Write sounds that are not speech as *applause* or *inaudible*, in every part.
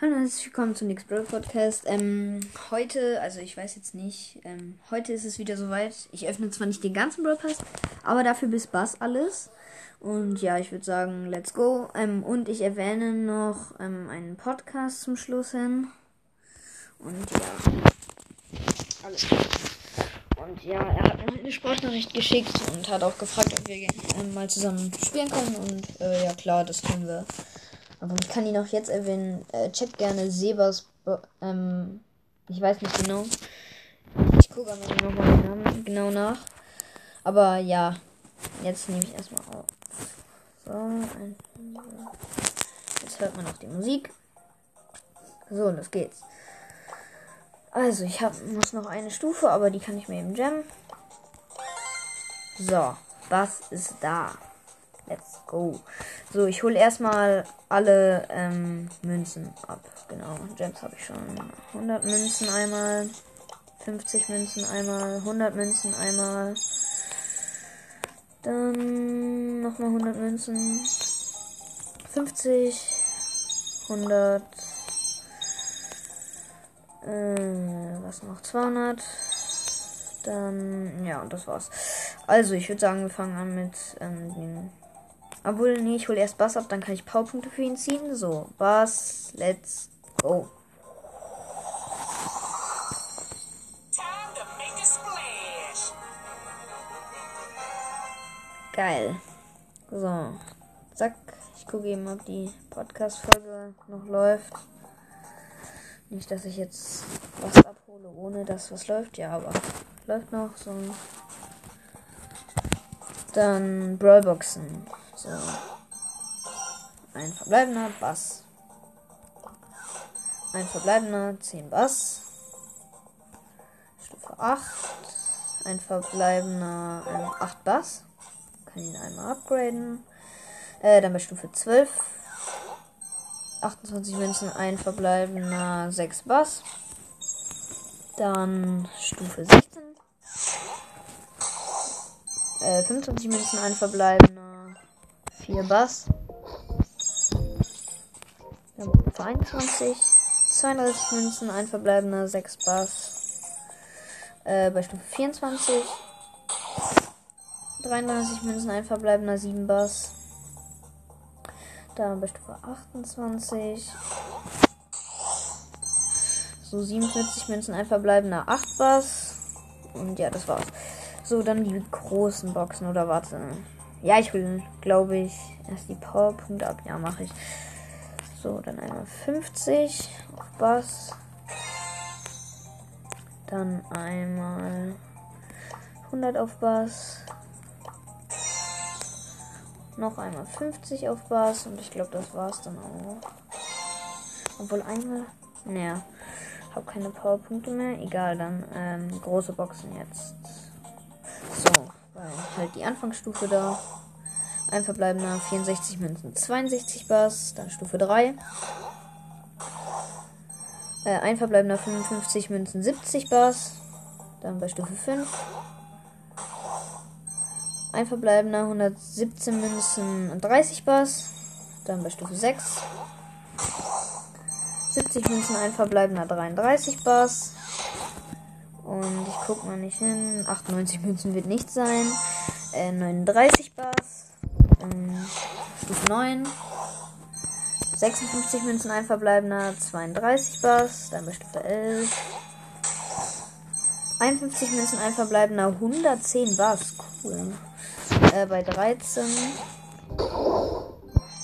Hallo und herzlich willkommen zum Nix Brawl Podcast. Ähm, heute, also ich weiß jetzt nicht, ähm, heute ist es wieder soweit. Ich öffne zwar nicht den ganzen Brawl Pass, aber dafür bis Bass alles. Und ja, ich würde sagen, let's go. Ähm, und ich erwähne noch ähm, einen Podcast zum Schluss hin. Und ja, alles Und ja, er hat mir eine Sprachnachricht geschickt und hat auch gefragt, ob wir ähm, mal zusammen spielen können. Und äh, ja, klar, das können wir. Aber ich kann ihn auch jetzt erwähnen. Äh, checkt gerne Sebas. Ähm, ich weiß nicht genau. Ich gucke aber nochmal den Namen genau nach. Aber ja, jetzt nehme ich erstmal auf. So, ein, jetzt hört man auch die Musik. So, los geht's. Also, ich hab, muss noch eine Stufe, aber die kann ich mir eben jammen. So, was ist da? Let's go. So, ich hole erstmal alle ähm, Münzen ab. Genau, Gems habe ich schon. 100 Münzen einmal. 50 Münzen einmal. 100 Münzen einmal. Dann nochmal 100 Münzen. 50. 100. Äh, was noch? 200. Dann, ja, und das war's. Also, ich würde sagen, wir fangen an mit ähm, den obwohl, nee, ich hole erst Bass ab, dann kann ich Powerpunkte für ihn ziehen. So, Bass, let's go. Geil. So, zack. Ich gucke eben, ob die Podcast-Folge noch läuft. Nicht, dass ich jetzt was abhole, ohne dass was läuft. Ja, aber läuft noch. So. Dann Brawlboxen. So. Ein verbleibender Bass. Ein verbleibender 10 Bass. Stufe 8. Ein verbleibender ähm, 8 Bass. Kann ihn einmal upgraden. Äh, dann bei Stufe 12. 28 Münzen, ein verbleibender 6 Bass. Dann Stufe 16. Äh, 25 Münzen, ein verbleibender 4 Bass. Ja, 22. 32 Münzen, ein verbleibender 6 Bass. Äh, bei Stufe 24. 33 Münzen, ein verbleibender 7 Bass. Dann bei Stufe 28. So 47 Münzen, ein verbleibender 8 Bass. Und ja, das war's. So, dann die großen Boxen, oder warte. Ja, ich will, glaube ich, erst die Powerpunkte ab. Ja, mache ich. So, dann einmal 50 auf Bass. Dann einmal 100 auf Bass. Noch einmal 50 auf Bass. Und ich glaube, das war's dann auch. Obwohl einmal. Naja. Hab keine Powerpunkte mehr. Egal, dann ähm, große Boxen jetzt. Halt die Anfangsstufe da. Ein verbleibender 64 Münzen, 62 Bass, dann Stufe 3. Äh, ein verbleibender 55 Münzen, 70 Bass, dann bei Stufe 5. Ein verbleibender 117 Münzen, 30 Bass, dann bei Stufe 6. 70 Münzen, ein verbleibender 33 Bass, und ich guck mal nicht hin. 98 Münzen wird nicht sein. Äh, 39 Bass. Ähm, Stufe 9. 56 Münzen ein verbleibender. 32 Bass. Dann bei Stufe 11. 51 Münzen ein verbleibender. 110 Bass. Cool. Äh, bei 13.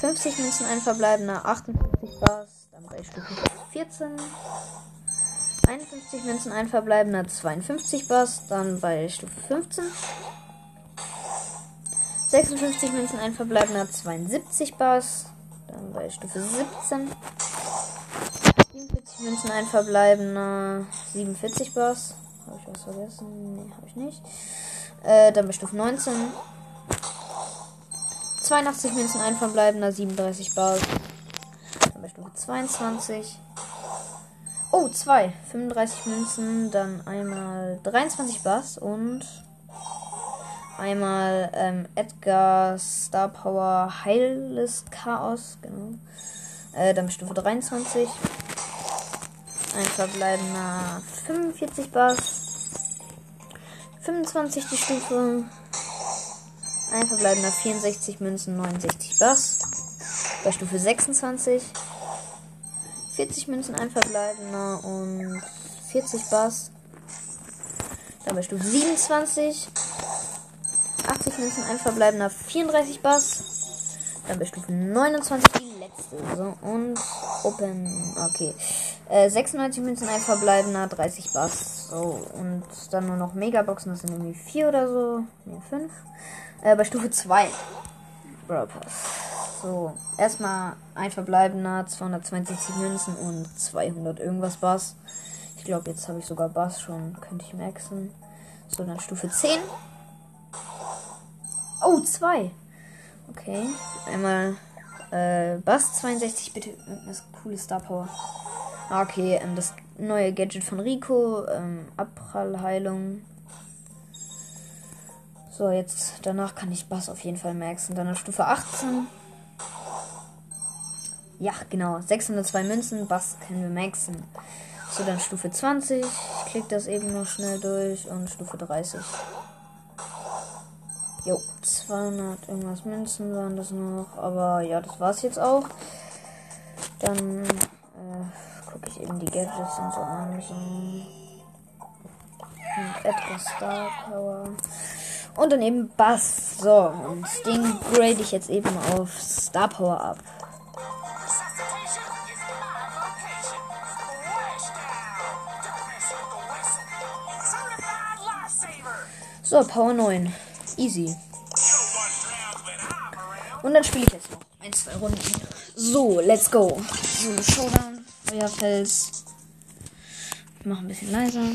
50 Münzen ein verbleibender. 58 Bass. Dann bei Stufe 14. 51 Münzen, ein verbleibender 52 Bass, dann bei Stufe 15. 56 Münzen, ein verbleibender 72 Bass, dann bei Stufe 17. 47 Münzen, ein verbleibender 47 Bass. Habe ich was vergessen? Nee, habe ich nicht. Äh, dann bei Stufe 19. 82 Münzen, ein verbleibender 37 Bass. Dann bei Stufe 22. Oh, zwei. 35 Münzen, dann einmal 23 Bass und einmal ähm, Edgar Star Power Heilless Chaos, genau. Äh, dann Stufe 23. Ein verbleibender 45 Bass. 25 die Stufe. Ein verbleibender 64 Münzen, 69 Bass. Bei Stufe 26. 40 Münzen, ein verbleibender und 40 Bass. Dann bei Stufe 27. 80 Münzen, ein verbleibender 34 Bass. Dann bei Stufe 29 die letzte. So, und Open. Okay. Äh, 96 Münzen, ein verbleibender, 30 Bass. So, und dann nur noch Megaboxen, das sind irgendwie 4 oder so. Ne, 5. Äh, bei Stufe 2. Brawl Pass. So, erstmal ein verbleibender, 262 Münzen und 200 irgendwas Bass. Ich glaube, jetzt habe ich sogar Bass schon. Könnte ich maxen. So, dann Stufe 10. Oh, 2. Okay. Einmal äh, Bass 62, bitte irgendwas cooles Star Power. Ah, okay, ähm, das neue Gadget von Rico, ähm, Abprallheilung. So, jetzt danach kann ich Bass auf jeden Fall maxen. Dann auf Stufe 18. Ja, genau. 602 Münzen, Bass können wir maxen. So, dann Stufe 20. Ich klicke das eben noch schnell durch. Und Stufe 30. Jo, 200 irgendwas Münzen waren das noch. Aber ja, das war's jetzt auch. Dann äh, gucke ich eben die Gadgets und so an. So. Und etwas Star Power. Und dann eben Bass. So, und den grade ich jetzt eben auf Star Power ab. So, Power 9. Easy. Und dann spiele ich jetzt noch ein, zwei Runden. So, let's go. So, Showdown. Euer Fels. Ich mache ein bisschen leiser.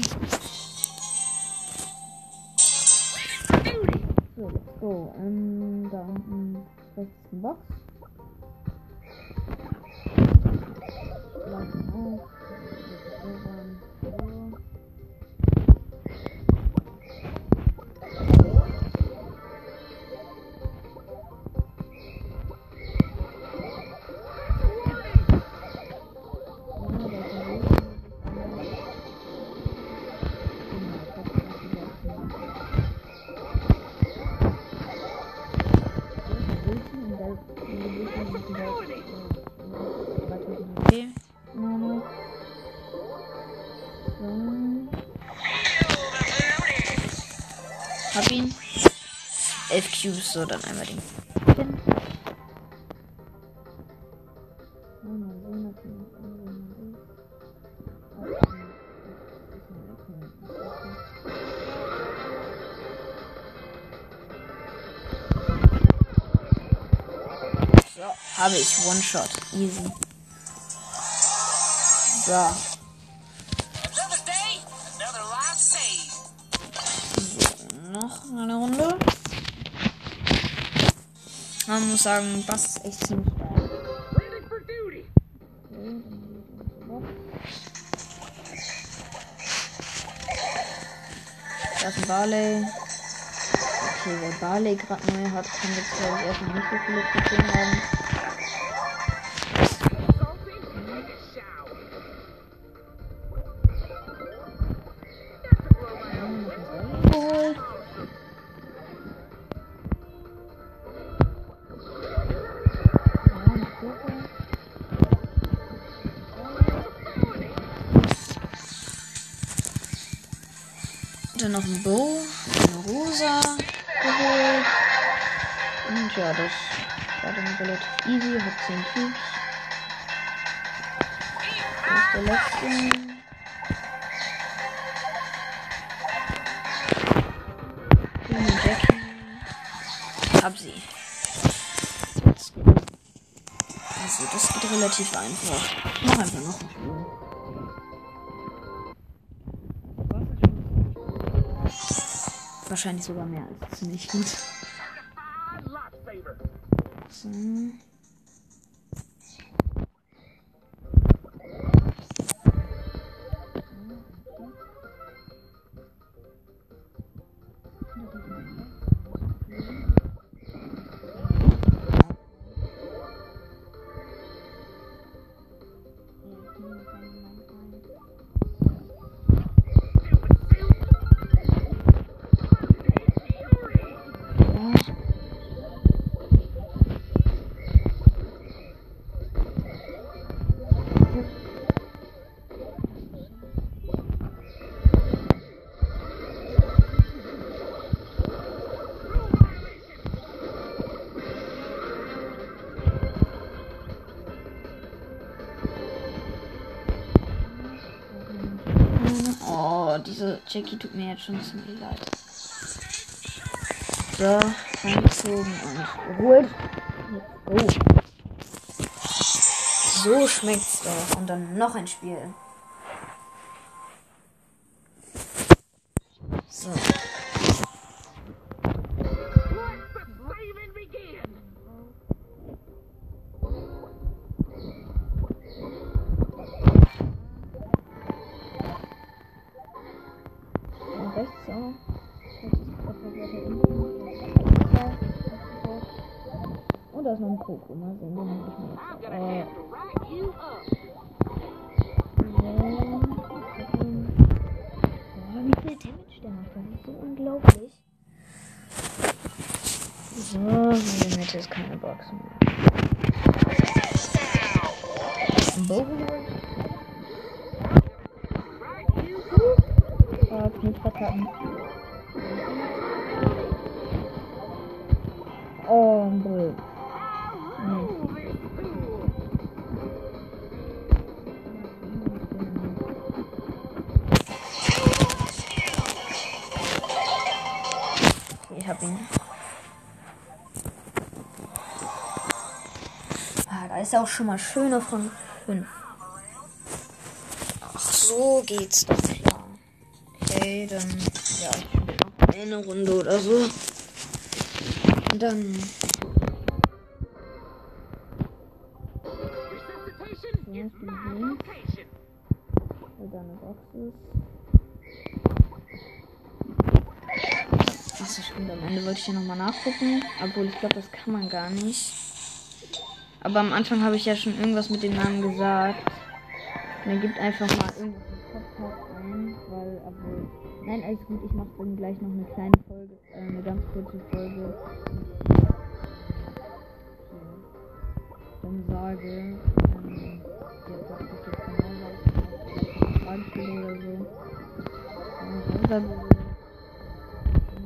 So, let's go. Und da unten rechts Box. Hab ihn. Elf Cubes, so dann einmal den. So, habe ich One-Shot. Easy. So, noch eine Runde. Man muss sagen, Bass ist echt ziemlich geil. Da ist ein Barley. Okay, wer Barley gerade neu hat, kann jetzt glaube ich erstmal nicht so viele Trophäen haben. Noch ein Bow, eine Rosa geholt. Und ja, das war dann relativ easy, hat 10 Cubes. Das ist der letzte. Hab sie. Also, das geht relativ einfach. Mach einfach noch Wahrscheinlich sogar mehr als ziemlich gut. Lifesaver. So. Oh, diese Jackie tut mir jetzt schon ziemlich leid. So, reingezogen und geholt. Oh. So schmeckt's doch. Und dann noch ein Spiel. Auch. Und da ist noch ein. Mal sehen, den hab ich gonna Äh. Boah, wie viel Damage der macht. Das ist so unglaublich. So, in der Mitte ist keine Box mehr. Bogen Knick verkacken. Oh, blöd. Ich hab ihn. Ah, da ist er auch schon mal schöner von 5. Ach, so geht's doch. Okay, dann. Ja, eine Runde oder so. Und dann. Resuscitation is my vocation. Weil da eine Box. Achso, stimmt. Am Ende wollte ich ja nochmal nachgucken. Obwohl, ich glaube, das kann man gar nicht. Aber am Anfang habe ich ja schon irgendwas mit dem Namen gesagt. Und dann gibt einfach mal irgendwas im Podcast ein, weil, obwohl. Nein, alles gut, ich mache dann gleich noch eine kleine Folge, äh, eine ganz kurze Folge. Dann sage, ähm, ja, dass ich jetzt genau Frage stelle oder so. Ja, dann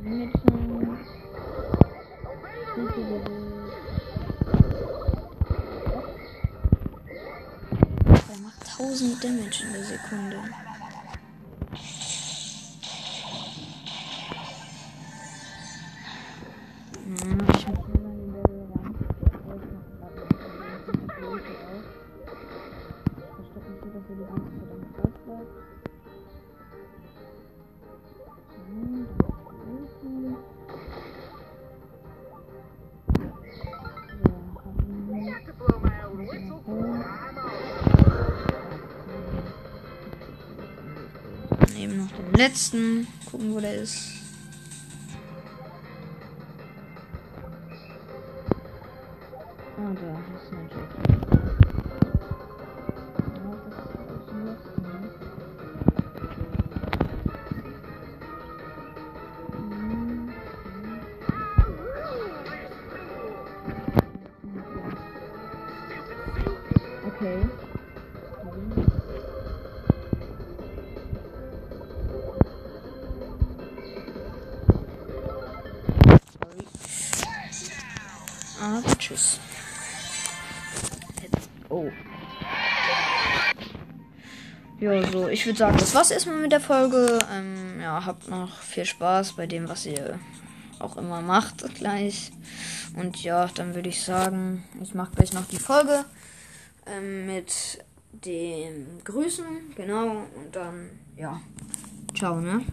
ich, Gute Der macht 1000 Damage in der Sekunde. Own whistle. I'm on. Dann eben noch den letzten. Gucken, wo der ist. Ah, da ist ein Aber tschüss. Let's go. Ja, so, ich würde sagen, das war's erstmal mit der Folge. Ähm, ja, habt noch viel Spaß bei dem, was ihr auch immer macht *laughs* gleich. Und ja, dann würde ich sagen, ich mache gleich noch die Folge ähm, mit den Grüßen, genau. Und dann, ja, ciao, ne?